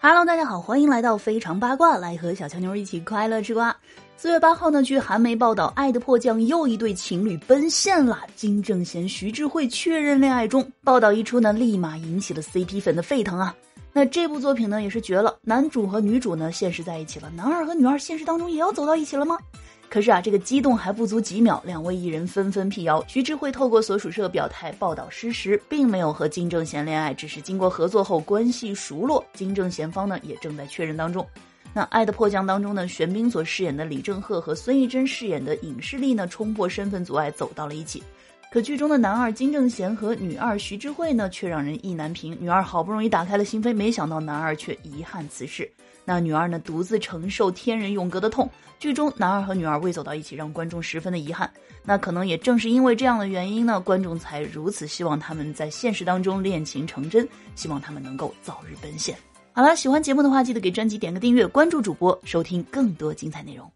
Hello，大家好，欢迎来到非常八卦，来和小乔妞一起快乐吃瓜。四月八号呢，据韩媒报道，《爱的迫降》又一对情侣奔现了，金正贤、徐智慧确认恋爱中。报道一出呢，立马引起了 CP 粉的沸腾啊。那这部作品呢，也是绝了，男主和女主呢现实在一起了，男二和女二现实当中也要走到一起了吗？可是啊，这个激动还不足几秒，两位艺人纷纷辟谣。徐智慧透过所属社表态，报道失实，并没有和金正贤恋爱，只是经过合作后关系熟络。金正贤方呢也正在确认当中。那《爱的迫降》当中呢，玄彬所饰演的李正赫和孙艺珍饰演的尹世丽呢，冲破身份阻碍走到了一起。可剧中的男二金正贤和女二徐智慧呢，却让人意难平。女二好不容易打开了心扉，没想到男二却遗憾辞世。那女二呢，独自承受天人永隔的痛。剧中男二和女二未走到一起，让观众十分的遗憾。那可能也正是因为这样的原因呢，观众才如此希望他们在现实当中恋情成真，希望他们能够早日奔现。好了，喜欢节目的话，记得给专辑点个订阅，关注主播，收听更多精彩内容。